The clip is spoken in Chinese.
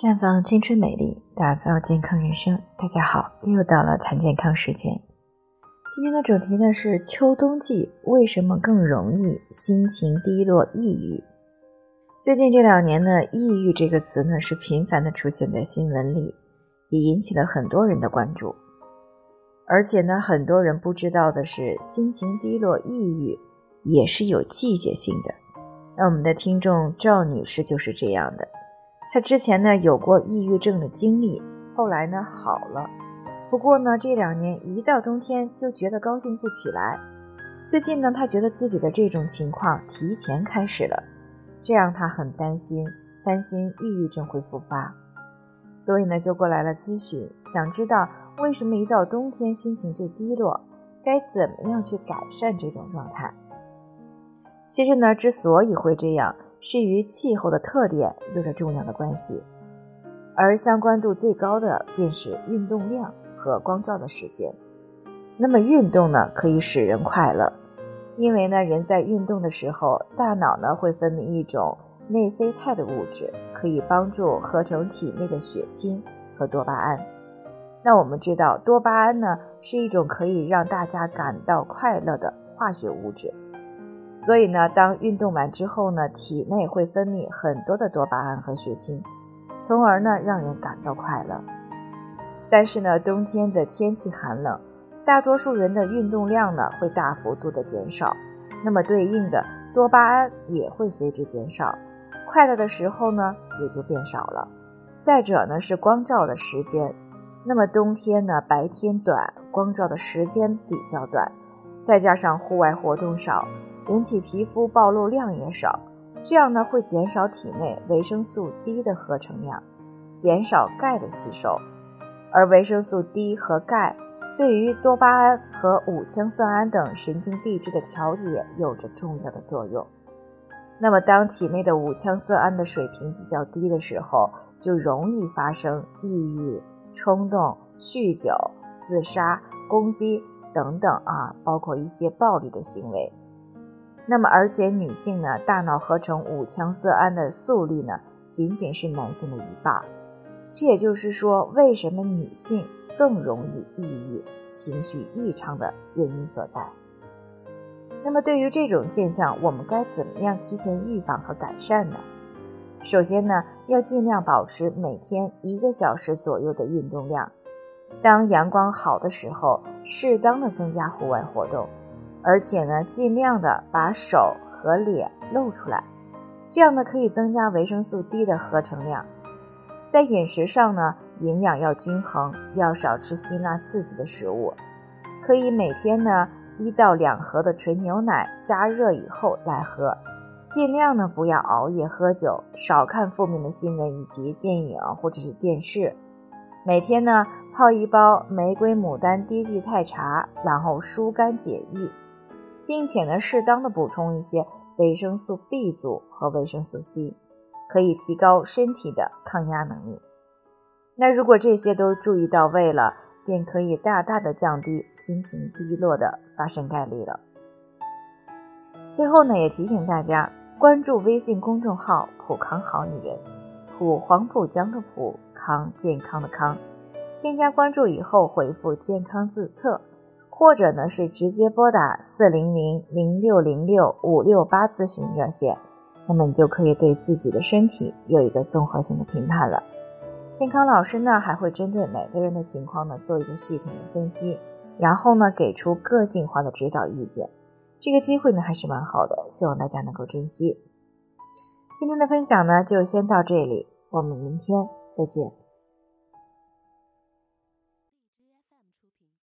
绽放青春美丽，打造健康人生。大家好，又到了谈健康时间。今天的主题呢是秋冬季为什么更容易心情低落、抑郁？最近这两年呢，抑郁这个词呢是频繁的出现在新闻里，也引起了很多人的关注。而且呢，很多人不知道的是，心情低落、抑郁也是有季节性的。那我们的听众赵女士就是这样的。他之前呢有过抑郁症的经历，后来呢好了，不过呢这两年一到冬天就觉得高兴不起来。最近呢他觉得自己的这种情况提前开始了，这让他很担心，担心抑郁症会复发，所以呢就过来了咨询，想知道为什么一到冬天心情就低落，该怎么样去改善这种状态。其实呢之所以会这样。是与气候的特点有着重要的关系，而相关度最高的便是运动量和光照的时间。那么运动呢，可以使人快乐，因为呢，人在运动的时候，大脑呢会分泌一种内啡肽的物质，可以帮助合成体内的血清和多巴胺。那我们知道，多巴胺呢是一种可以让大家感到快乐的化学物质。所以呢，当运动完之后呢，体内会分泌很多的多巴胺和血清，从而呢让人感到快乐。但是呢，冬天的天气寒冷，大多数人的运动量呢会大幅度的减少，那么对应的多巴胺也会随之减少，快乐的时候呢也就变少了。再者呢是光照的时间，那么冬天呢白天短，光照的时间比较短，再加上户外活动少。人体皮肤暴露量也少，这样呢会减少体内维生素 D 的合成量，减少钙的吸收，而维生素 D 和钙对于多巴胺和五羟色胺等神经递质的调节有着重要的作用。那么当体内的五羟色胺的水平比较低的时候，就容易发生抑郁、冲动、酗酒、自杀、攻击等等啊，包括一些暴力的行为。那么，而且女性呢，大脑合成五羟色胺的速率呢，仅仅是男性的一半。这也就是说，为什么女性更容易抑郁、情绪异常的原因所在。那么，对于这种现象，我们该怎么样提前预防和改善呢？首先呢，要尽量保持每天一个小时左右的运动量。当阳光好的时候，适当的增加户外活动。而且呢，尽量的把手和脸露出来，这样呢可以增加维生素 D 的合成量。在饮食上呢，营养要均衡，要少吃辛辣刺激的食物。可以每天呢一到两盒的纯牛奶加热以后来喝，尽量呢不要熬夜喝酒，少看负面的新闻以及电影或者是电视。每天呢泡一包玫瑰牡丹低聚肽茶，然后疏肝解郁。并且呢，适当的补充一些维生素 B 族和维生素 C，可以提高身体的抗压能力。那如果这些都注意到位了，便可以大大的降低心情低落的发生概率了。最后呢，也提醒大家关注微信公众号“普康好女人”，普黄浦江的普康健康的康，添加关注以后回复“健康自测”。或者呢是直接拨打四零零零六零六五六八咨询热线，那么你就可以对自己的身体有一个综合性的评判了。健康老师呢还会针对每个人的情况呢做一个系统的分析，然后呢给出个性化的指导意见。这个机会呢还是蛮好的，希望大家能够珍惜。今天的分享呢就先到这里，我们明天再见。